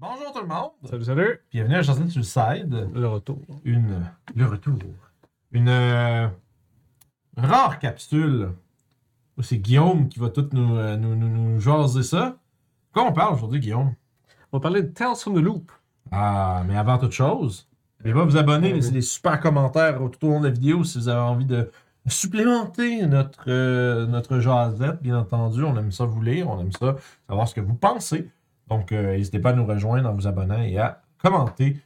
Bonjour tout le monde. Salut, salut. Bienvenue à Chanson sur le side. Le retour. Une. Le retour. Une. euh, rare capsule. C'est Guillaume qui va tout nous, euh, nous, nous, nous jaser ça. Quoi on parle aujourd'hui, Guillaume? On va parler de Tales from the Loop. Ah, mais avant toute chose, n'oubliez pas de vous abonner, laisser oui. des super commentaires tout au long de la vidéo si vous avez envie de supplémenter notre, euh, notre jasette, bien entendu. On aime ça vous lire, on aime ça savoir ce que vous pensez. Donc, euh, n'hésitez pas à nous rejoindre en vous abonnant et à commenter.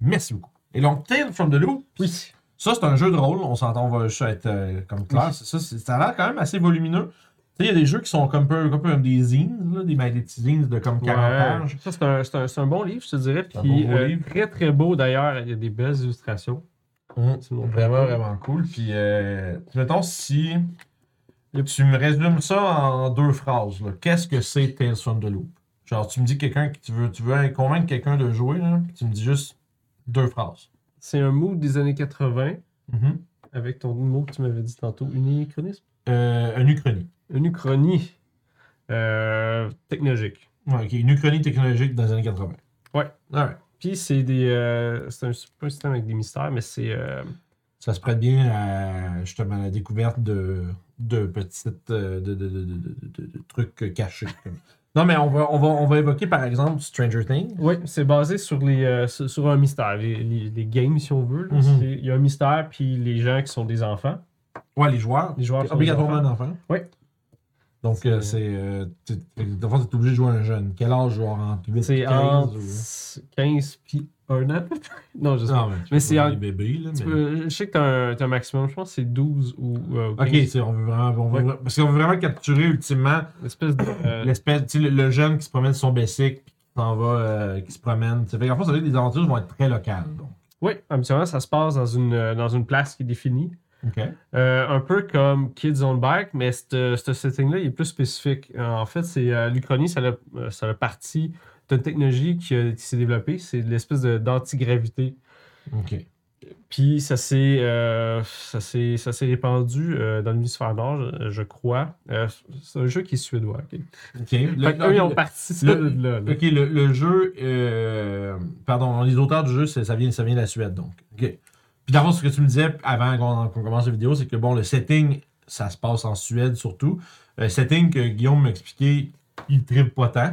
Merci beaucoup. Et donc, Tales from the Loop, Oui. ça, c'est un jeu de rôle. On s'entend, on va juste être euh, comme. Oui. C'est Ça, ça a l'air quand même assez volumineux. Tu sais, il y a des jeux qui sont comme peu, comme peu comme des zines, là, des, des petits zines de comme 40 pages. Ça, c'est un, c'est un- c'est un bon livre, je te dirais. C'est un Puis, bon euh, livre. très, très beau d'ailleurs. Il y a des belles illustrations. C'est mon Vraiment, vraiment cool. Puis, euh, mettons, si tu me résumes ça en deux phrases, qu'est-ce que c'est Tales from the Loop? Genre, tu me dis quelqu'un que tu veux, tu veux convaincre quelqu'un de jouer, là, puis tu me dis juste deux phrases. C'est un mood des années 80, Mhm. avec ton mot que tu m'avais dit tantôt, unichronisme. Euh, une uchronie. Une uchronie euh, technologique. Ouais, ok, une uchronie technologique dans les années 80. Ouais. Alright. Puis, c'est des. euh, c'est un, pas un système avec des mystères, mais c'est. euh, Ça se prête bien à justement la découverte de, de petites de, de- de- de trucs cachés. Non, mais on va, on, va, on va évoquer par exemple Stranger Things. Oui, c'est basé sur, les, euh, sur, sur un mystère. Les, les- les games, si on veut. Mhm. Il y a un mystère, puis les gens qui sont des enfants. Ouais, les joueurs. Les joueurs sont Obligatoirement enfant. Oui. Donc, C'est- euh, c'est. Euh, tu es obligé de jouer un jeune. Quel âge joueur entre 8 et C'est 15 entre ou... 15 puis 1 an. non, je sais pas. Mais, Mais c'est en- bébés, là. Mais- peux- je sais que tu as, un un maximum, je pense que c'est 12 ou euh, Ok, 15. c'est- on veut vraiment. on veut- Ouais. Parce qu'on veut vraiment capturer ultimement Une espèce de. euh, l'espèce. Le, le jeune qui se promène sur son Bessic, puis qui s'en va, euh, qui se promène. Ça fait qu'en fait, ça veut dire que les aventures vont être très locales. Donc. Oui, habituellement, ça se passe dans une, dans une place qui est définie. Euh, un peu comme Kids on Bike, mais ce setting-là est plus spécifique. Euh, en fait, c'est euh, l'Uchronie, ça a, ça a parti d'une technologie qui, qui s'est développée. C'est l'espèce d'antigravité. OK. Puis ça s'est euh, répandu euh, dans l'hémisphère nord, je, je crois. Euh, c'est un jeu qui est suédois. ok? OK. Le- Fait qu'eux, ils ont le- parti ça le- de là. là. OK, le, le jeu. pardon, les auteurs du jeu, ça vient, ça vient de la Suède, donc. OK. Puis d'abord, ce que tu me disais avant qu'on commence la vidéo, c'est que bon, le setting, ça se passe en Suède surtout. Le setting que Guillaume m'a expliqué, il tripe pas tant.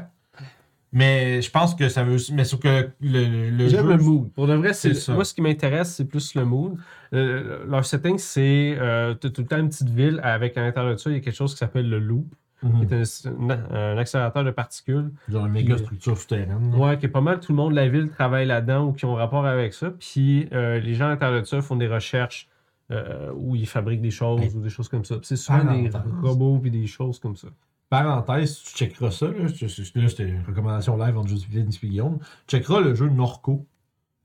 Mais je pense que ça veut aussi. Mais sauf que le, le J'aime jeu. le mood. Pour de vrai, c'est ça. moi ce qui m'intéresse, c'est plus le mood. Euh, leur setting, c'est euh, tout le temps une petite ville avec à l'intérieur de ça, il y a quelque chose qui s'appelle le loop, Mhm. qui est un, un accélérateur de particules. Genre une méga structure souterraine. Ouais, qui est pas mal tout le monde de la ville travaille là-dedans ou qui ont rapport avec ça. Puis euh, les gens à l'intérieur de ça font des recherches euh, où ils fabriquent des choses Hey. ou des choses comme ça. C'est souvent des robots puis des choses comme ça. Parenthèse, tu checkeras ça. Là, c'était une recommandation live entre Joseph et Guillaume. Tu checkeras le jeu Norco.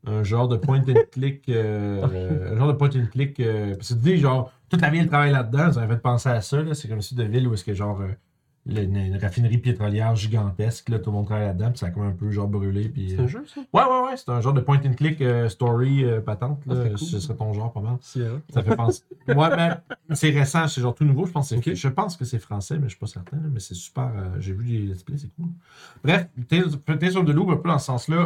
Un genre de point and click. euh, euh, un genre de point and click. euh, parce que tu dis, genre, toute la ville travaille là-dedans. Ça m'a fait penser à ça. là. C'est comme si de ville où est-ce que, genre, le- une, raffinerie pétrolière gigantesque. Là, tout le monde travaille là-dedans. Puis ça a comme un peu, genre, brûlé. Puis, C'est euh, un jeu, ça? Ouais, ouais, ouais. C'est un genre de point and click euh, story euh, patente. Ah, Là. cool. Ce serait ton genre pas mal. Ça fait penser. Ouais, ben, c'est récent, c'est genre tout nouveau. Je pense, que je pense que c'est français, mais je suis pas certain. là, mais c'est super. euh, J'ai vu les let's play, c'est cool. Bref, Tales of the Loop, un peu dans ce sens-là,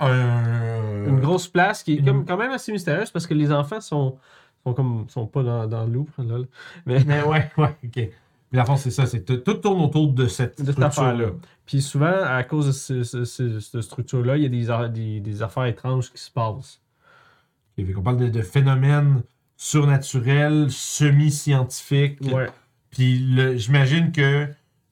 a un. Une grosse place qui est comme, quand même assez mystérieuse parce que les enfants sont, sont comme sont pas dans, dans le loop. lol. Mais Mais ouais, ouais, ok. Puis la fond, c'est ça. c'est Tout tourne autour de cette structure-là. Puis souvent, à cause de ce- ce- ce- cette structure-là, il y a des, a- des, des affaires étranges qui se passent. Fait qu'on parle de, de phénomènes surnaturels, semi-scientifiques. Ouais. Puis j'imagine que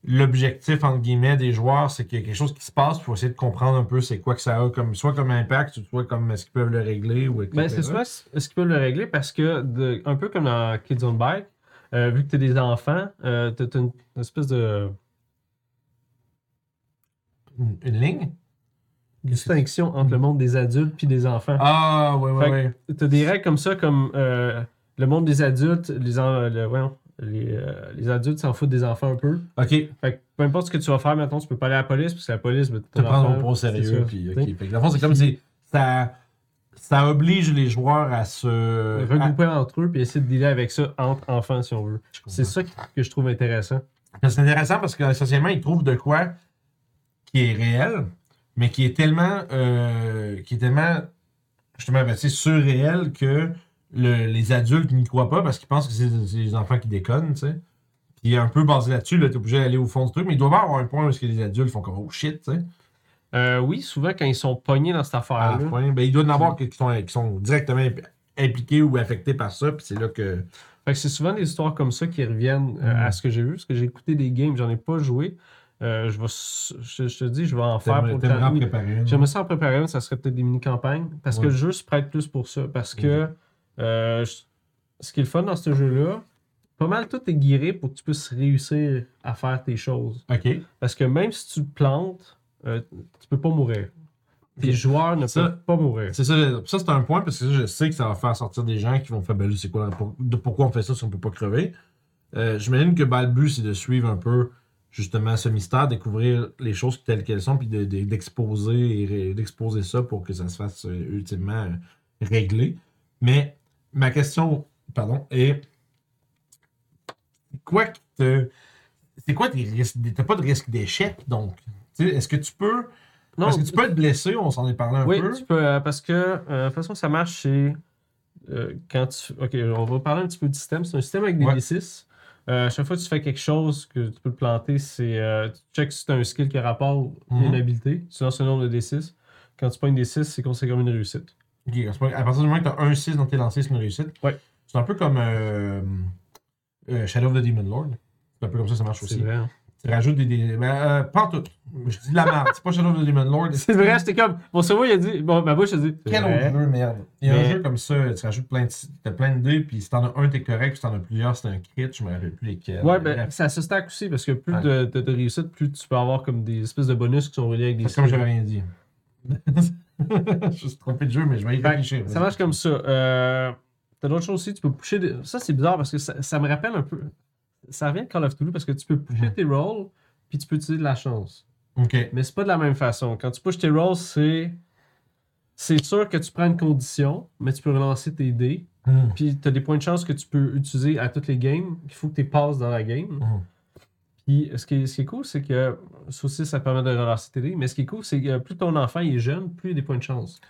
l'objectif, entre guillemets, des joueurs, c'est qu'il y a quelque chose qui se passe, il faut essayer de comprendre un peu c'est quoi que ça a, comme, soit comme impact, soit comme est-ce qu'ils peuvent le régler. Ou etc. Ben, c'est souvent ce qu'ils peuvent le régler parce que, de- un peu comme dans Kids on Bike, euh, vu que tu as des enfants, euh, tu as une, une espèce de Une, une ligne? distinction entre le monde des adultes puis des enfants. Ah, ouais, ouais, ouais. Tu as des règles comme ça, comme euh, le monde des adultes, les, en- le- voyons, les, euh, les adultes s'en foutent des enfants un peu. Ok, Fait que peu importe ce que tu vas faire, maintenant, tu peux pas aller à la police, parce que la police, ben, te prendre au sérieux. Puis. Fait que, dans le fond, c'est comme si ça, ça oblige les joueurs à se. regrouper entre eux puis essayer de dealer avec ça entre enfants si on veut. C'est ça que je trouve intéressant. C'est intéressant parce qu'essentiellement, ils trouvent de quoi qui est réel. mais qui est tellement, euh, qui est tellement, justement, ben, surréel que le- les adultes n'y croient pas parce qu'ils pensent que c'est les enfants qui déconnent, tu sais. Puis un peu basé là-dessus, là, t'es obligé d'aller au fond du truc, mais il doit y avoir un point où que les adultes font comme oh shit, tu sais. Euh, oui, souvent quand ils sont pognés dans cette affaire-là. fin, ben, il doit y en avoir qui sont, qui sont directement imp- impliqués ou affectés par ça, puis c'est là que. Fait que c'est souvent des histoires comme ça qui reviennent euh, Mm. à ce que j'ai vu, parce que j'ai écouté des games, j'en ai pas joué. Euh, je, vais, s- je, je te dis, je vais en faire pour oui, préparer. J'aimerais ça en préparer une, ça serait peut-être des mini-campagnes. Parce que le jeu se prête plus pour ça. Parce que je- ce qui est le fun dans ce jeu-là, pas mal tout est guiré pour que tu puisses réussir à faire tes choses. Ok. Parce que même si tu te plantes, euh, tu peux pas mourir. Tes joueurs ne Ça- peuvent pas mourir. C'est ça, ça c'est un point parce que ça, je sais que ça va faire sortir des gens qui vont faire ben là, c'est quoi pour- de pourquoi on fait ça si on peut pas crever. Euh, J'imagine que ben, le but c'est de suivre un peu justement ce mystère, découvrir les choses telles qu'elles sont, puis de- de- d'exposer d'exposer ça pour que ça se fasse euh, ultimement euh, régler. Mais ma question, pardon, est quoi qui te. C'est quoi tes risques? T'as pas de risque d'échec, donc? Est-ce que tu peux. Non, parce que tu peux être blessé, on s'en est parlé un oui, peu. tu peux. euh, parce que euh, la façon que ça marche, c'est euh, quand tu. Ok, on va parler un petit peu du système. C'est un système avec des Ouais. D6. Euh, à chaque fois que tu fais quelque chose que tu peux te planter, c'est. tu check si tu as un skill qui a rapport ou Mhm. une habilité. Tu lances un nombre de D6. Quand tu prends une D6, c'est considéré comme une réussite. Ok, à partir du moment que tu as un 6 dans tes lancers, c'est une réussite. Ouais. C'est un peu comme Shadow of the Demon Lord. C'est un peu comme ça que ça marche aussi. vrai. Tu rajoutes des. des ben, euh, pas tout. Je dis de la merde. c'est pas Shadow of the Demon Lord. C'est vrai, j'étais comme. Mon cerveau, il a dit. Bon, ma bouche a dit. Quel vrai. autre jeu, merde. Il y a Mais- un jeu comme ça, tu rajoutes plein de, t'as plein de dés, puis si t'en as un, t'es correct, puis si t'en as plusieurs, c'est un crit, je me rappelle plus lesquels. Ouais, ben, Bref. ça se stack aussi parce que plus Ouais. de, de, de réussite, plus tu peux avoir comme des espèces de bonus qui sont reliés avec des C'est comme j'avais rien dit. je suis trompé de jeu, mais je vais y réfléchir. Ça marche comme ça. Euh, T'as d'autres choses aussi, tu peux pusher. des- Ça, c'est bizarre parce que ça, ça me rappelle un peu. Ça revient de Call of Duty parce que tu peux pusher tes rolls puis tu peux utiliser de la chance. Ok. Mais c'est pas de la même façon. Quand tu pushes tes rolls, c'est. C'est sûr que tu prends une condition, mais tu peux relancer tes dés. Hmm. Puis tu as des points de chance que tu peux utiliser à toutes les games. Il faut que tu passes dans la game. Mhm. Puis ce qui est, ce qui est cool, c'est que ça aussi, ça permet de relancer tes dés. Mais ce qui est cool, c'est que plus ton enfant il est jeune, plus il a des points de chance.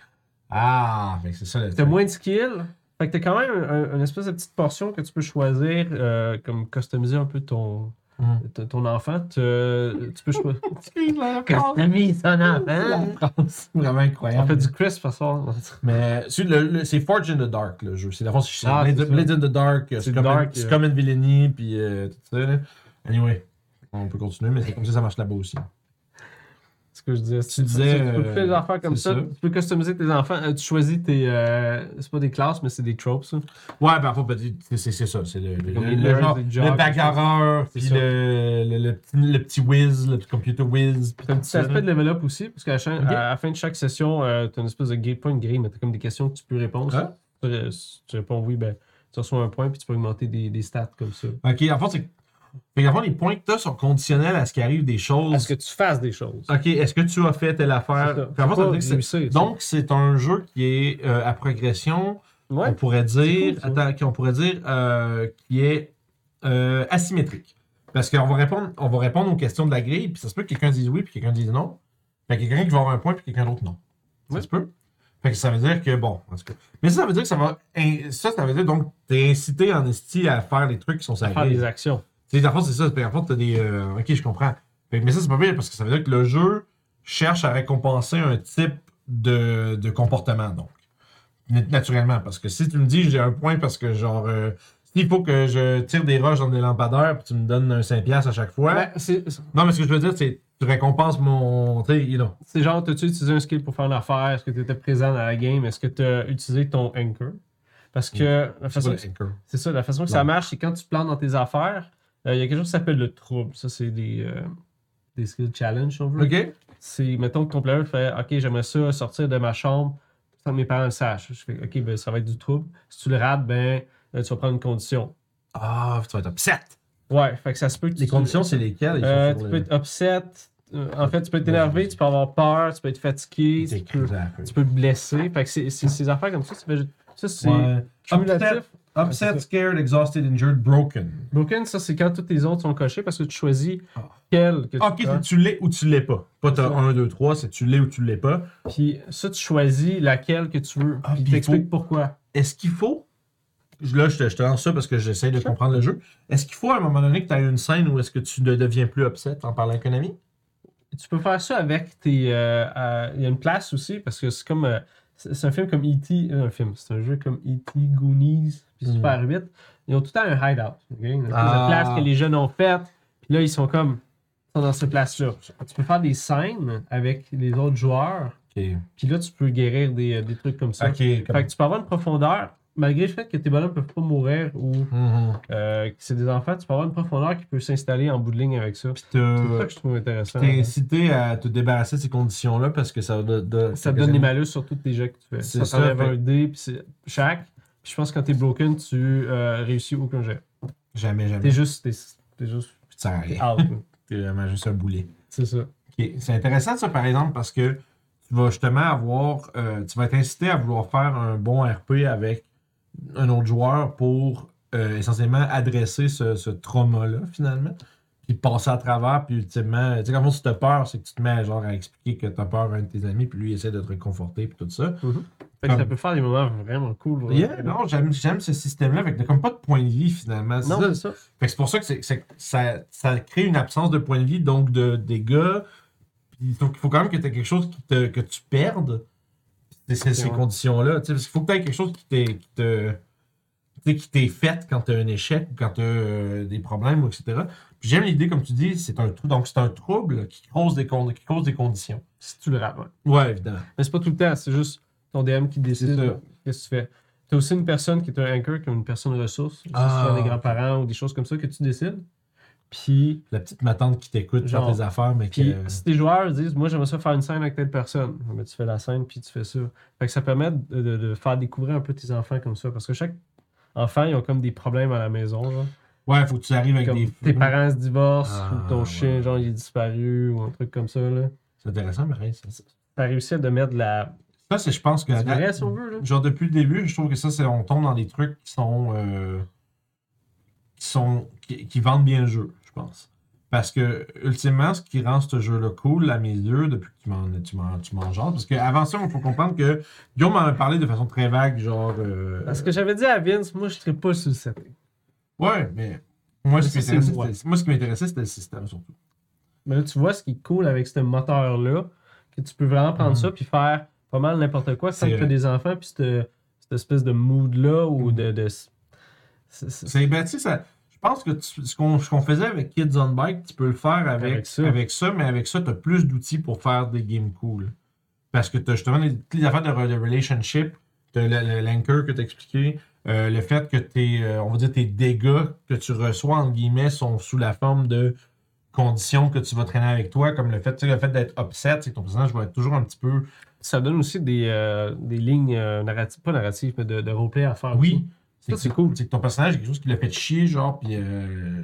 Ah, fait que c'est ça T'as moins de skill. Fait que t'as quand même un- un- une espèce de petite portion que tu peux choisir, euh, comme customiser un peu ton, Hmm. ton- enfant. Te- tu peux choisir. Customise son enfant. France. Vraiment On incroyable. fait du crisp à soir. Mais c'est le- le- c'est Forge in the Dark, le jeu. C'est la c'est Ah. Blades in the Dark. C'est euh. comme une villainy, puis euh, tout ça. Là. Anyway, on peut continuer, mais c'est comme ça que ça marche là-bas aussi. Ce que je disais. Tu disais, Tu, peux euh, faire des affaires comme ça. ça. Tu peux customiser tes enfants. Euh, tu choisis tes. euh, c'est pas des classes, mais c'est des tropes, ça. Ouais, ben, en fait, c'est ça. C'est le, le, le, le genre- puis le, petit, le petit whiz, le petit computer whiz. puis un petit aspect de level up aussi, parce qu'à à la fin de chaque session, euh, t'as une espèce de grille, pas une grille, mais t'as comme des questions que tu peux répondre. Tu, ré- si tu réponds oui, ben, tu reçois un point, puis tu peux augmenter des, des stats comme ça. Ok, en fait, c'est. Fait les points que tu as sont conditionnels à ce qui arrive des choses. À ce que tu fasses des choses. Ok, est-ce que tu as fait telle affaire? fait, pas que réussir. Donc, c'est un jeu qui est euh, à progression. Ouais. On pourrait dire, cool, attends, qu'on pourrait dire euh, qui est euh, asymétrique. Parce qu'on va répondre, on va répondre aux questions de la grille, puis ça se peut que quelqu'un dise oui, puis quelqu'un dise non. Fait qu'il y a quelqu'un qui va avoir un point, puis quelqu'un d'autre non. Ça Ouais. se peut. Fait que ça veut dire que, bon, en tout cas. Mais ça, ça veut dire que ça va. Ça, ça veut dire donc, t'es incité en esti à faire les trucs qui sont sur À faire des actions. Tu sais, c'est ça. En fait, t'as des. euh, ok, je comprends. Mais ça, c'est pas bien parce que ça veut dire que le jeu cherche à récompenser un type de, de comportement, donc. Nat- Naturellement. Parce que si tu me dis j'ai un point parce que, genre, euh, s'il faut que je tire des roches dans des lampadaires puis tu me donnes un 5$ à chaque fois. Ben, Non, mais ce que je veux dire, c'est tu récompenses mon. C'est genre, t'as-tu utilisé un skill pour faire une affaire? Est-ce que tu étais présent dans la game? Est-ce que tu as utilisé ton anchor? Parce que la C'est ça, la façon que Non. ça marche, c'est quand tu plantes dans tes affaires, il y a quelque chose qui s'appelle le trouble. Ça, c'est des, euh, des skill challenge, si on veut. Ok? C'est, mettons que ton player fait Ok, j'aimerais ça sortir de ma chambre sans que mes parents le sachent. Je fais Ok, ben, ça va être du trouble. Si tu le rates, ben, euh, tu vas prendre une condition. Ah, tu vas être upset. Ouais, fait que ça se peut que Les tu- conditions, c'est lesquelles? Euh, tu peux être upset. Euh, en fait, tu peux être énervé, tu peux avoir peur, tu peux être fatigué, C'est tu peux, tu peux te blesser. Fait que c'est, c'est- ces affaires comme ça, ça, c'est Ouais. cumulatif. Upset, ça. scared, exhausted, injured, broken. Broken, ça, c'est quand tous tes autres sont cochés parce que tu choisis Ah. quel que tu Ok, prends. c'est tu l'es ou tu l'es pas. Pas t'as Ça. 1, 2, 3, c'est tu l'es ou tu l'es pas. Puis ça, tu choisis laquelle que tu veux. Ah, puis puis il t'explique faut- pourquoi. Est-ce qu'il faut? Là, je te, je te lance ça parce que j'essaie de Sure. comprendre le jeu. Est-ce qu'il faut à un moment donné que tu aies une scène où est-ce que tu ne deviens plus upset en parlant avec un ami? Tu peux faire ça avec tes. euh, euh, Il y a une place aussi parce que c'est comme. euh, c'est un film comme E.T. euh, un film, c'est un jeu comme E.T. Goonies, puis Mm. Super 8. Ils ont tout le temps un hideout. ok? Une Ah. place que les jeunes ont faite. Puis là, ils sont comme. ils sont dans cette place-là. Tu peux faire des scènes avec les autres joueurs. Puis là, tu peux guérir des, euh, des trucs comme ça. Fait comme- que tu peux avoir une profondeur, malgré le fait que tes bonhommes peuvent pas mourir ou Mhm. euh, que c'est des enfants, tu peux avoir une profondeur qui peut s'installer en bout de ligne avec ça. Puis C'est ça que je trouve intéressant. t'es incité à te débarrasser de ces conditions-là parce que ça de, de- Ça te donne des malus sur tous tes jets que tu fais. C'est Ça ça, fait- un dé, puis c'est chaque. Puis je pense que quand t'es broken, tu euh, réussis aucun jet. Jamais, jamais. T'es juste. T'es, t'es juste. À rien. out. T'es vraiment juste un boulet. c'est ça. C'est intéressant ça par exemple parce que tu vas justement avoir, euh, tu vas être incité à vouloir faire un bon RP avec un autre joueur pour euh, essentiellement adresser ce, ce trauma-là finalement, puis passer à travers, puis ultimement, tu sais quand si t'as peur, c'est que tu te mets genre à expliquer que t'as peur à un de tes amis, puis lui il essaie de te réconforter, puis tout ça. Fait que ça peut faire des moments vraiment cool. Yeah, non, j'aime, ce système-là, avec comme pas de point de vie finalement. Non, c'est ça. Fait que c'est pour ça que, ça, ça crée une absence de point de vie, donc de dégâts. Puis il faut, quand même que tu aies quelque chose qui te, que tu perdes. C'est, ces conditions-là. tu Parce qu'il faut que tu aies quelque chose qui, t'est, qui te. tu qui t'est fait quand tu as un échec ou quand tu as des problèmes, etc. Puis j'aime l'idée, comme tu dis, c'est un trou. Donc c'est un trouble qui cause des, con- qui cause des conditions. Si tu le rates. ouais. Évidemment. Mais c'est pas tout le temps, c'est juste ton DM qui décide qu'est-ce que tu fais. T'as aussi une personne qui est un anchor, comme une personne ressource. Ah. des grands-parents ou des choses comme ça que tu décides? Puis, La petite matante qui t'écoute faire Genre. tes affaires, mais que. si tes joueurs disent Moi, j'aimerais ça faire une scène avec telle personne, mais tu fais la scène, puis tu fais ça. Fait que ça permet de, de- de faire découvrir un peu tes enfants comme ça. Parce que chaque enfant, ils ont comme des problèmes à la maison. Genre. Ouais, faut que tu arrives avec Comme des. tes parents se divorcent, Ah, ou ton chien, genre, il est disparu, ou un truc comme ça. Là. C'est intéressant, mais ça. T'as réussi à de mettre de la. Ça, c'est, je pense que. vrai, si on veut. Là. Genre depuis le début, je trouve que ça, c'est on tombe dans des trucs qui sont euh, qui sont qui, qui vendent bien le jeu, je pense. Parce que ultimement, ce qui rend ce jeu-là cool, à mes yeux, depuis que tu m'en tu m'en, tu m'en parce qu'avant ça, il faut comprendre que Guillaume m'en a parlé de façon très vague, genre. euh, Parce que j'avais dit à Vince, moi, je serais pas sur le setting. Ouais, mais moi, ce qui m'intéressait, moi. c'était- moi, ce qui m'intéressait, c'était le système surtout. Mais là, tu vois ce qui est cool avec ce moteur-là, que tu peux vraiment prendre Mhm. ça puis faire pas mal n'importe quoi sans que tu des enfants puis cette, cette espèce de mood-là ou Mhm. de. de c'est- c'est- ben, sais, ça- pense que tu- ce, qu'on, faisait avec Kids on Bike, tu peux le faire avec, Avec avec, ça. mais avec ça, tu as plus d'outils pour faire des games cool. Parce que tu as justement les, toutes les affaires de, de relationship, l'anchor que tu as expliqué, euh, le fait que tes, euh, on va dire tes dégâts que tu reçois, entre guillemets, sont sous la forme de conditions que tu vas traîner avec toi, comme le fait, le fait d'être upset, c'est que ton personnage va être toujours un petit peu. Ça donne aussi des, euh, des lignes narratives, pas narratives, mais de, de roleplay à faire. Oui, Ça, c'est cool. C'est que ton personnage, il y a quelque chose qui l'a fait chier, genre, puis. euh.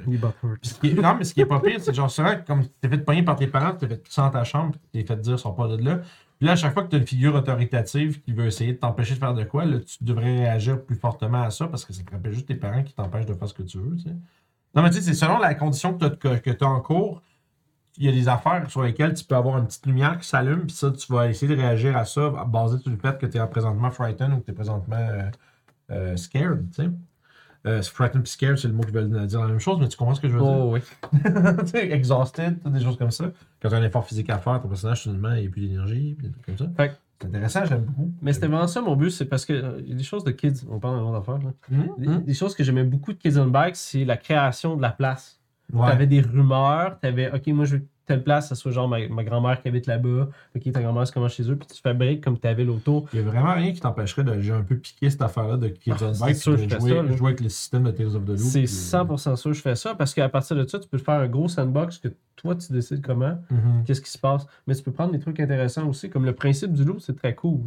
Puis est- non, mais ce qui est pas pire, c'est genre, souvent, comme tu t'es fait pogner par tes parents, tu t'es fait pousser dans ta chambre, tu t'es fait dire, ils sont pas de là. Puis là, à chaque fois que tu as une figure autoritative qui veut essayer de t'empêcher de faire de quoi, là, tu devrais réagir plus fortement à ça parce que ça te rappelle juste tes parents qui t'empêchent de faire ce que tu veux, tu sais. Non, mais tu sais, c'est selon la condition que tu as, en cours, il y a des affaires sur lesquelles tu peux avoir une petite lumière qui s'allume, puis ça, tu vas essayer de réagir à ça basé sur le fait que tu es présentement frightened ou que tu es présentement euh, euh, scared, tu sais. Euh, frightened et scared, c'est le mot qui veut dire la même chose, mais tu comprends ce que je veux dire? Oh, oui. tu sais, exhausted, des choses comme ça. Quand tu as un effort physique à faire, ton personnage, soudainement, il n'y a plus d'énergie, puis des trucs comme ça. Fait C'est intéressant, j'aime beaucoup. Mais c'était vraiment ça mon but, c'est parce que euh, il y a des choses de kids, on parle d'un autre affaire. Là. Hum, Des, hum. des choses que j'aimais beaucoup de Kids on Bike, c'est la création de la place. Ouais. T'avais des rumeurs, t'avais, OK, moi je veux telle place, ça soit genre ma, ma grand-mère qui habite là-bas, OK, ta grand-mère se commence chez eux, puis tu fabriques comme t'avais l'auto. Il n'y a vraiment rien qui t'empêcherait de j'ai un peu piqué cette affaire-là de Kids Ah, on c'est Bike sûr de je fais jouer, ça, jouer avec le système de Tales of the Loop. C'est puis- 100% sûr que je fais ça, parce qu'à partir de ça, tu peux faire un gros sandbox que toi tu décides comment, Mhm. qu'est-ce qui se passe. Mais tu peux prendre des trucs intéressants aussi, comme le principe du loup, c'est très cool.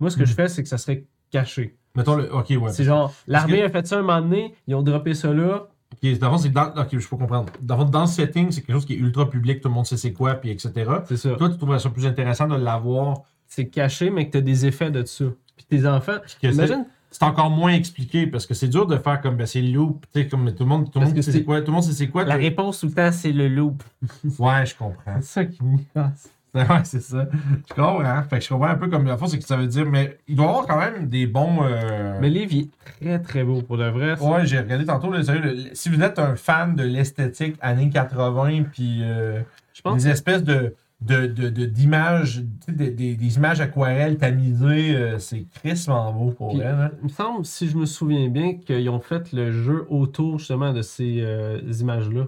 Moi, ce que je fais, c'est que ça serait caché. Mettons le. Ok, ouais. c'est genre, l'armée que- a fait ça un moment donné, ils ont droppé ça là. Ok, dans le dans. Ok, je peux comprendre. Dans, le dans le setting, c'est quelque chose qui est ultra public, tout le monde sait c'est quoi, puis etc. C'est ça. Toi, tu trouverais ça plus intéressant de l'avoir. C'est caché, mais que tu as des effets de ça. Puis tes enfants, imagine, c'est encore moins expliqué parce que c'est dur de faire comme ben, c'est loop, tu sais, comme tout le monde, tout le monde sait c'est- quoi, tout le monde sait c'est quoi. La réponse tout le temps, c'est le loop. Ouais, je comprends. C'est ça qui me casse. Ouais, c'est ça. Je comprends, hein. Fait que je comprends un peu comme la fois, c'est que ça veut dire, mais il doit y avoir quand même des bons. euh, Mais livre, il est très très beau pour de vrai. ça. Ouais, j'ai regardé tantôt, là, sérieux, le- si vous êtes un fan de l'esthétique années 80, puis euh, Je pense des espèces de de- de- de- d'images, tu sais, des, des- des images aquarelles tamisées, euh, c'est crissement beau pour Puis- elle. Hein. Il me semble, si je me souviens bien, qu'ils ont fait le jeu autour justement de ces euh, images-là.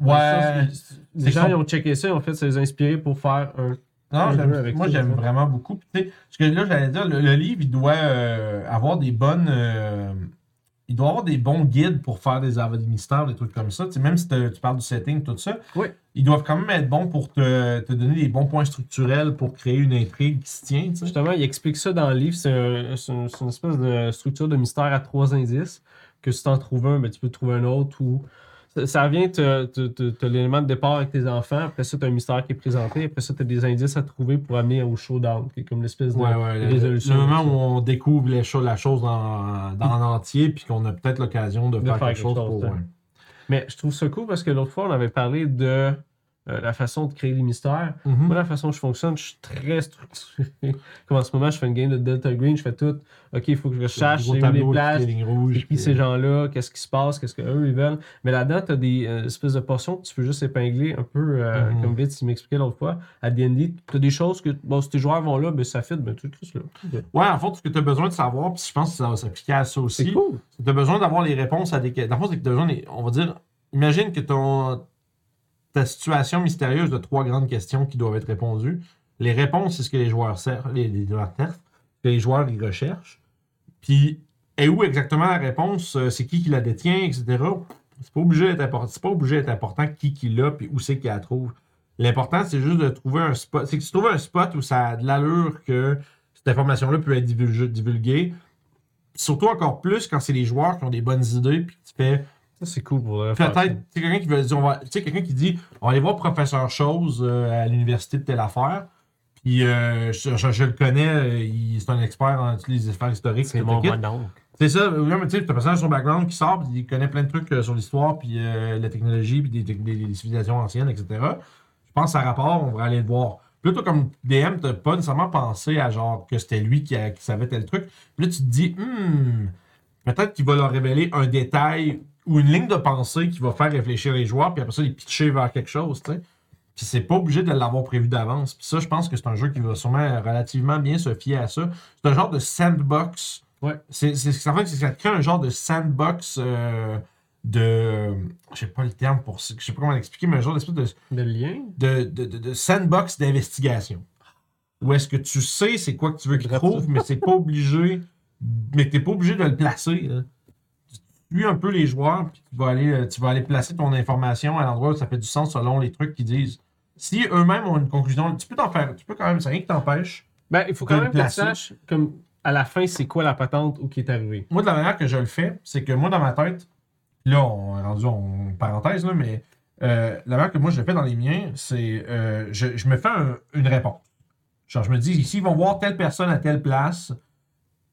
Ouais. Les gens ils ont checké ça, ils ont fait ça les a inspirés pour faire un. Non, un avec moi j'aime vraiment beaucoup. Puis, tu sais, parce que là, j'allais dire, le, le livre, il doit euh, avoir des bonnes. euh, il doit avoir des bons guides pour faire des aveux des mystères, des trucs comme ça. Tu sais, même si tu parles du setting, tout ça, Oui. ils doivent quand même être bons pour te, te donner des bons points structurels pour créer une intrigue qui se tient. tu sais. Justement, il explique ça dans le livre. C'est un- c'est un- c'est une espèce de structure de mystère à trois indices. Que si tu en trouves un, ben, tu peux trouver un autre. Ou... Ça, ça vient, tu as l'élément de départ avec tes enfants. Après ça, tu as un mystère qui est présenté. Après ça, tu as des indices à trouver pour amener au showdown, qui est comme l'espèce de Ouais, ouais, le, résolution. le moment où on découvre les choses, la chose dans, dans l'entier, puis qu'on a peut-être l'occasion de, De faire, quelque quelque chose chose, pour. ouais. Mais je trouve ça cool parce que l'autre fois, on avait parlé de euh, la façon de créer les mystères. Mhm. Moi, la façon dont je fonctionne, je suis très structuré. Comme en ce moment, je fais une game de Delta Green, je fais tout. OK, il faut que je cherche où les plages, qui puis- ces gens-là, qu'est-ce qui se passe, qu'est-ce qu'eux ils veulent. Mais là-dedans, tu as des euh, espèces de portions que tu peux juste épingler un peu, euh, Mhm. comme Vitz il m'expliquait l'autre fois. À D&D, tu as des choses que, bon, si tes joueurs vont là, ben, ça fit, ben, tu le là. Ouais, en fait, ce que tu as besoin de savoir, puis je pense que ça va s'appliquer à ça aussi. C'est cool. Tu as besoin d'avoir les réponses à des questions. Dans le fond, c'est que tu as besoin, on va dire, imagine que ton, ta situation mystérieuse de trois grandes questions qui doivent être répondues. Les réponses, c'est ce que les joueurs servent, les, que les joueurs recherchent. Puis, et où exactement la réponse, euh, c'est qui qui la détient, etc. C'est pas obligé d'être important. C'est pas obligé d'être important qui qui l'a, puis où c'est qu'il la trouve. L'important, c'est juste de trouver un spot. C'est que tu trouves un spot où ça a de l'allure que cette information-là peut être divulguée. divulguée. Surtout encore plus quand c'est les joueurs qui ont des bonnes idées, puis tu fais Ça, c'est cool pour ça. peut-être, tu sais, quelqu'un qui veut dire, on va- tu sais, quelqu'un qui dit, on va aller voir professeur Chose euh, à l'université de telle affaire. Puis euh, je, je- je le connais, euh, il- c'est un expert en toutes les affaires historiques. C'est mon le. C'est ça, oui, mais tu sais, un personnage sur son background qui sort, puis il connaît plein de trucs euh, sur l'histoire, puis euh, la technologie, puis des, des- des civilisations anciennes, etc. Je pense à rapport, on va aller le voir. Puis là, toi, comme DM, t'as pas nécessairement pensé à genre que c'était lui qui, a- qui savait tel truc. Puis là, tu te dis, hmm, peut-être qu'il va leur révéler un détail ou une ligne de pensée qui va faire réfléchir les joueurs, puis après ça, les pitcher vers quelque chose, tu sais. Puis c'est pas obligé de l'avoir prévu d'avance. Puis ça, je pense que c'est un jeu qui va sûrement relativement bien se fier à ça. C'est un genre de sandbox. Ouais. C'est, c'est, en fait, c'est ça crée un genre de sandbox euh, de. Je sais pas le terme pour ça. Je sais pas comment l'expliquer, mais un genre d'espèce de, Le lien? de, de, de- de sandbox d'investigation. Où est-ce que tu sais c'est quoi que tu veux qu'il trouve, mais c'est pas obligé. Mais t'es pas obligé de le placer. là. Suis un peu les joueurs, puis tu vas, aller, euh, tu vas aller placer ton information à l'endroit où ça fait du sens selon les trucs qu'ils disent. Si eux-mêmes ont une conclusion, tu peux t'en faire. Tu peux quand même, c'est rien qui t'empêche. Ben, il faut quand même que tu saches, comme, à la fin, c'est quoi la patente ou qui est arrivé. Moi, de la manière que je le fais, c'est que moi, dans ma tête, là, on est rendu en parenthèse, là, mais euh, la manière que moi, je le fais dans les miens, c'est euh, je, je me fais un- une réponse. Genre, je me dis, s'ils vont voir telle personne à telle place,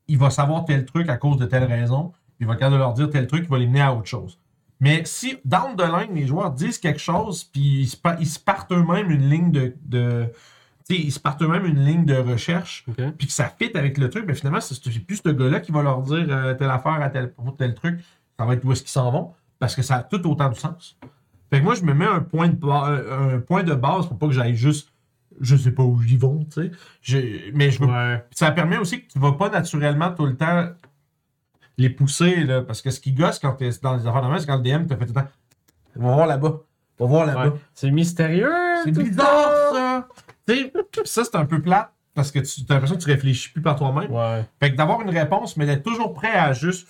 il va savoir tel truc à cause de telle raison, il va capable de leur dire tel truc qui va les mener à autre chose. Mais si, down the line, les joueurs disent quelque chose, puis ils se, ils se partent eux-mêmes une ligne de. de ils se partent eux-mêmes une ligne de recherche, puis que ça fit avec le truc, mais finalement, c'est plus ce gars-là qui va leur dire euh, telle affaire à tel, pour tel truc. Ça va être où est-ce qu'ils s'en vont, parce que ça a tout autant de sens. Fait que moi, je me mets un point de, un un point de base pour pas que j'aille juste. Je sais pas où ils vont, tu sais. Mais je veux Ouais. puis ça permet aussi que tu vas pas naturellement tout le temps les pousser, là, parce que ce qui gosse quand t'es dans les affaires de main, c'est quand le DM te fait tout le temps. Va voir là-bas. Va voir là-bas. Ouais. C'est mystérieux. C'est bizarre, ça! Tu sais, pis ça, c'est un peu plate, parce que tu as l'impression que tu réfléchis plus par toi-même. Ouais. Fait que d'avoir une réponse, mais d'être toujours prêt à juste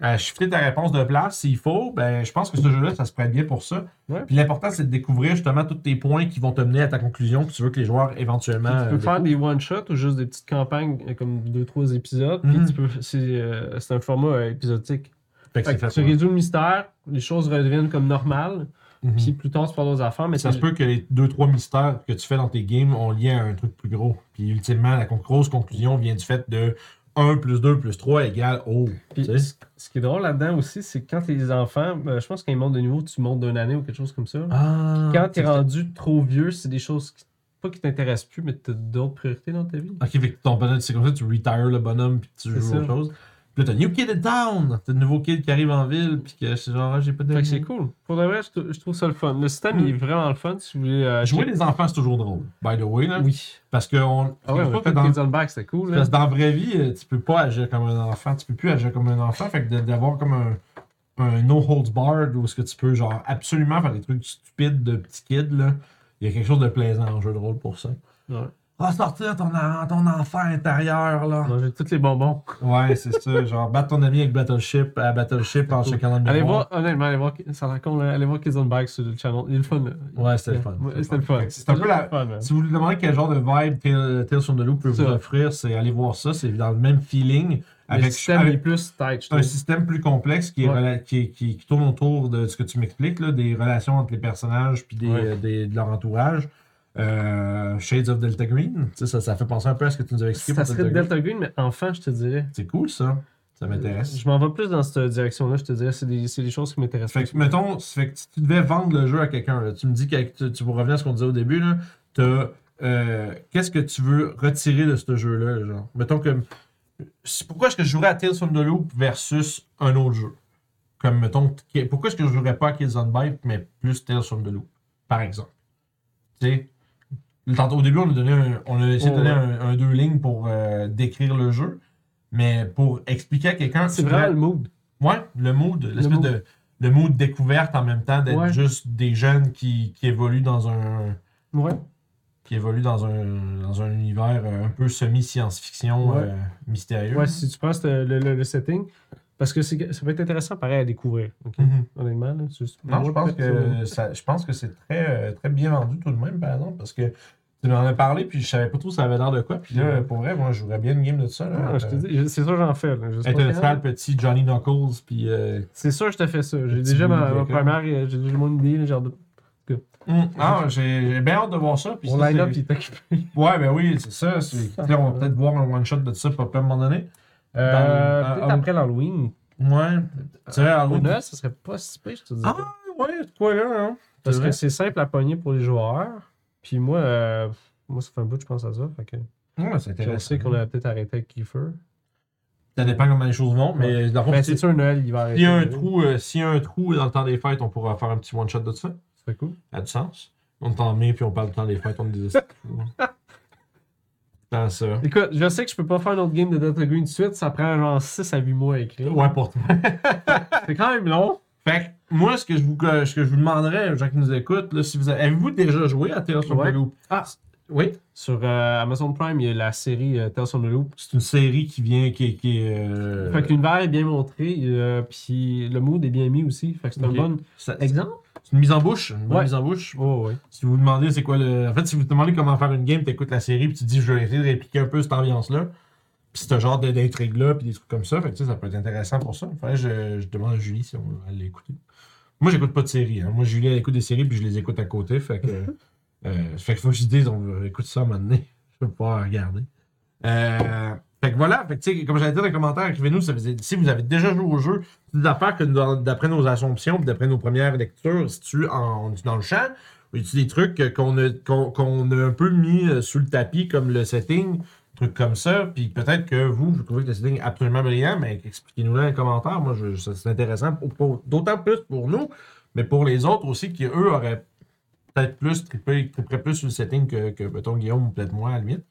à shifter ta réponse de place s'il faut, ben je pense que ce jeu-là, ça se prête bien pour ça. Ouais. Puis l'important, c'est de découvrir justement tous tes points qui vont te mener à ta conclusion que tu veux que les joueurs éventuellement. Puis tu peux euh, faire des one-shots ou juste des petites campagnes euh, comme 2-3 épisodes. Puis tu peux, c'est, euh, c'est un format euh, épisodique. Fait que Fait c'est que fait tu réduis le mystère, les choses redeviennent comme normales. Mhm. Puis plus tard, tu parles d'autres affaires. Mais Ça se peut que les deux, trois mystères que tu fais dans tes games ont lien à un truc plus gros. Puis ultimement, la grosse conclusion vient du fait de 1 plus 2 plus 3 égale oh. Puis, tu ce qui est drôle là-dedans aussi, c'est que quand t'es enfants, euh, je pense qu'ils montent de niveau, tu montes d'une année ou quelque chose comme ça. Ah, quand t'es rendu trop vieux, c'est des choses qui, pas qui t'intéressent plus, mais t'as d'autres priorités dans ta vie. Ok, fait que ton bonhomme, c'est comme ça, tu retires le bonhomme puis tu joues ça. autre chose. Puis là, t'as New Kid in Town! T'as nouveau kid qui arrive en ville, puis que c'est genre, ah, j'ai pas de. Fait que c'est cool. Pour de vrai, je, trou- je trouve ça le fun. Le système, il est vraiment le fun si vous voulez. euh, Jouer les enfants, c'est toujours drôle, by the way, là. Oui. Parce que on, Ah ouais, on que fait dans, Kids on Back, c'était cool. Là. parce que dans la vraie vie, euh, tu peux pas agir comme un enfant. Tu peux plus agir comme un enfant. Fait que d'avoir comme un, un no holds barred où est-ce que tu peux, genre, absolument faire des trucs stupides de petit kid, là. Il y a quelque chose de plaisant en jeu de rôle pour ça. Ouais. Ah, sortir ton, en- ton enfant intérieur, là. Manger tous les bonbons. Ouais, c'est ça. Genre, battre ton ami avec Battleship à Battleship en cool. chacun le Allez voir, honnêtement, allez voir, ça raconte, allez voir Kids on Bike sur le channel. Il est le fun. là. Ouais, c'était le fun. C'était le fun. C'est un peu la. fun. Si vous vous demandez quel genre de vibe Tales from the Loop peut vous offrir, c'est aller voir ça. C'est dans le même feeling. Le Avec, système avec est plus tight, un système plus complexe qui, est Ouais. rela- qui, qui- qui tourne autour de ce que tu m'expliques, là, des relations entre les personnages puis des, Ouais. euh, des- de leur entourage. Euh, Shades of Delta Green, ça, ça fait penser un peu à ce que tu nous avais expliqué. Ça serait Delta Green. Delta Green, mais enfant, je te dirais. C'est cool ça. Ça m'intéresse. Je m'en vais plus dans cette direction-là, je te dirais. C'est des, des choses qui m'intéressent. Fait que, mettons, fait que si tu devais vendre le jeu à quelqu'un, tu me dis que tu, tu revenir à ce qu'on disait au début, euh, qu'est-ce que tu veux retirer de ce jeu-là, genre? Mettons que. Pourquoi est-ce que je jouerais à Tales from the Loop versus un autre jeu? Comme, mettons, pourquoi est-ce que je jouerais pas à Kills on Bike, mais plus Tales from the Loop, par exemple? Tu sais, tantôt, au début, on a, donné un- on a essayé de Oh, donner ouais. un, un deux lignes pour euh, décrire le jeu, mais pour expliquer à quelqu'un. C'est vraiment le mood. Ouais, le mood, l'espèce de le mood découverte en même temps d'être Ouais. juste des jeunes qui, qui évoluent dans un Ouais. qui évoluent dans un dans un univers euh, un peu semi science-fiction Ouais. euh, mystérieux. Ouais, si tu penses le, le, le setting. Parce que ça peut être intéressant, pareil, à découvrir. Mhm. Honnêtement, là. Non, je pense que ça, je pense que c'est très très bien vendu tout de même par exemple parce que tu m'en as parlé puis je savais pas trop ça avait l'air de quoi puis là pour vrai moi je jouerais bien une game de ça là. Ah, je te dis, je- c'est sûr j'en fais. Là. Je quand. sale petit Johnny Knuckles puis euh, C'est sûr, je te fais ça. J'ai déjà ma, première, euh, j'ai déjà mon idée, genre de. hum, ah j'ai bien hâte de voir ça puis ça, line-up, il est occupé. Ouais, ben oui, c'est ça. Là, on va peut-être voir un one-shot de ça pour à un moment donné. Euh, Dans- Peut-être ah, après l'Halloween. Ouais. Tu sais, Halloween- ça serait pas si pire, je te dis. Ah, ouais, c'est quoi là, hein? Parce que c'est simple à pogner pour les joueurs. Puis moi, euh, moi, ça fait un bout que je pense à ça. Fait que, Ouais, c'est puis on intéressant. sait qu'on a peut-être arrêté avec Kiefer. Ça dépend comment les choses vont, mais dans Ben, c'est sûr, Noël, il va arrêter. s'il y a un trou, euh, s'il y a un trou dans le temps des fêtes, on pourra faire un petit one-shot de ça. Ça serait cool. Ça a du sens. On t'en met, puis on parle du temps des fêtes, on est des. Dans ça. Écoute, je sais que je peux pas faire un autre game de Delta Green tout de suite. Ça prend genre 6 à 8 mois à écrire. Ouais, pour toi. C'est quand même long. Fait que, moi, ce que je vous, ce que je vous demanderais, gens qui nous écoutent, là, si vous avez, avez-vous déjà joué à Tales from the Loop? Ah. Oui. Sur euh, Amazon Prime, il y a la série euh, Tales from the Loop. C'est une série qui vient, qui, qui est. euh, Fait que l'univers est bien montré, euh, puis le mood est bien mis aussi. Fait que c'est un bon ça- exemple. C'est une mise en bouche. Une bonne Ouais. mise en bouche. Oh, ouais. Si vous vous demandez c'est quoi le. En fait, si vous vous demandez comment faire une game, t'écoutes la série puis tu dis je vais essayer de répliquer un peu cette ambiance-là. Puis ce genre d'intrigue-là, puis des trucs comme ça. Fait que tu ça peut être intéressant pour ça. Que je, je demande à Julie si on aller l'écouter. Moi, j'écoute pas de série. Hein. Moi, Julie, elle écoute des séries puis je les écoute à côté. Fait que. euh, fait qu'il faut que je dise, on veut écouter ça à un moment donné. Je peux pas regarder. Euh, fait que voilà, fait que, tu comme j'avais dit dans les commentaires, écrivez-nous si vous avez déjà joué au jeu, c'est des affaires que d'après nos assumptions, puis d'après nos premières lectures, si tu en, dans le champ, ou des trucs euh, qu'on a, qu'on, qu'on a un peu mis euh, sous le tapis, comme le setting, trucs comme ça, puis peut-être que vous, vous trouvez que le setting est absolument brillant, mais expliquez-nous-le dans les commentaires. Moi, c'est intéressant, d'autant plus pour nous, mais pour les autres aussi, qui eux auraient peut-être plus trippé, tripperaient plus sur le setting que, que mettons, Guillaume ou peut-être moi, à la limite.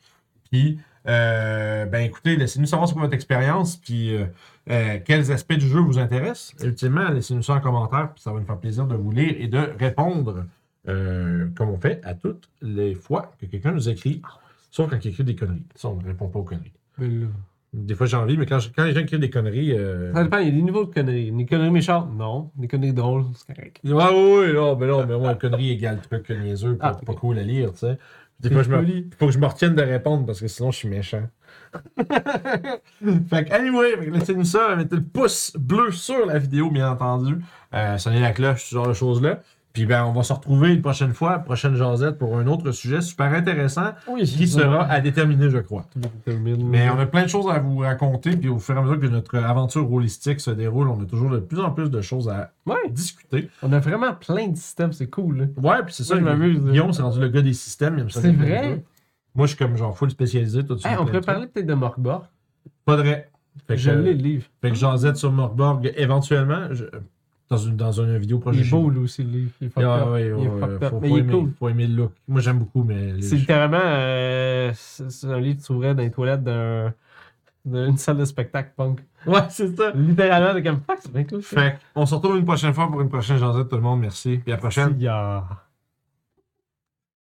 Puis, euh, ben écoutez, laissez-nous savoir quoi votre expérience, puis euh, euh, quels aspects du jeu vous intéressent. Ultimement, laissez-nous ça en commentaire, puis ça va nous faire plaisir de vous lire et de répondre, comme on fait à toutes les fois que quelqu'un nous écrit, sauf quand il écrit des conneries. Ça, on ne répond pas aux conneries. Mais là- Des fois, j'ai envie, mais quand, je- quand les gens écrivent des conneries. euh, Ça dépend, il y a des niveaux de conneries. Des conneries méchantes, non. Des conneries drôles, c'est correct. Ouais, ouais, ouais, non, mais non, mais moi, connerie égale truc niaiseux, pas, Ah, pas ok. cool à lire, tu sais. Des fois, je me, faut que je me retienne de répondre parce que sinon, je suis méchant. fait que, anyway, laissez-nous ça, mettez le pouce bleu sur la vidéo, bien entendu. Euh, sonnez la cloche, ce genre de choses-là. Puis ben, on va se retrouver une prochaine fois, prochaine jasette, pour un autre sujet super intéressant Oui, qui sera à déterminer, je crois. Mais Mais on a plein de choses à vous raconter, puis au fur et à mesure que notre aventure holistique se déroule, on a toujours de plus en plus de choses à Ouais, discuter. on a vraiment plein de systèmes, c'est cool. là. Ouais, puis c'est ça, Moi, je m'amuse. Guillaume, c'est rendu le gars des systèmes. il aime ça C'est vrai? Moi, je suis comme genre full spécialisé. Tu Hey, fais on de pourrait parler peut-être de Morgborg. Pas de vrai. Fait que, Je l'ai, le livre. fait que jasette sur Morgborg éventuellement, je- dans, une, dans une vidéo projet. Il est beau, lui aussi, le livre. Il est fucked Ah, up. ouais, il est ouais, fucked up. faut, Mais faut il est aimer, cool. faut aimer le look. Moi, j'aime beaucoup, mais. C'est littéralement euh, c'est un livre que tu dans les toilettes d'un- d'une salle de spectacle punk. Ouais, c'est ça. Littéralement, t'es comme fuck, c'est bien cool. Fait qu'on se retrouve une prochaine fois pour une prochaine jasette, tout le monde. Merci. Puis à la prochaine.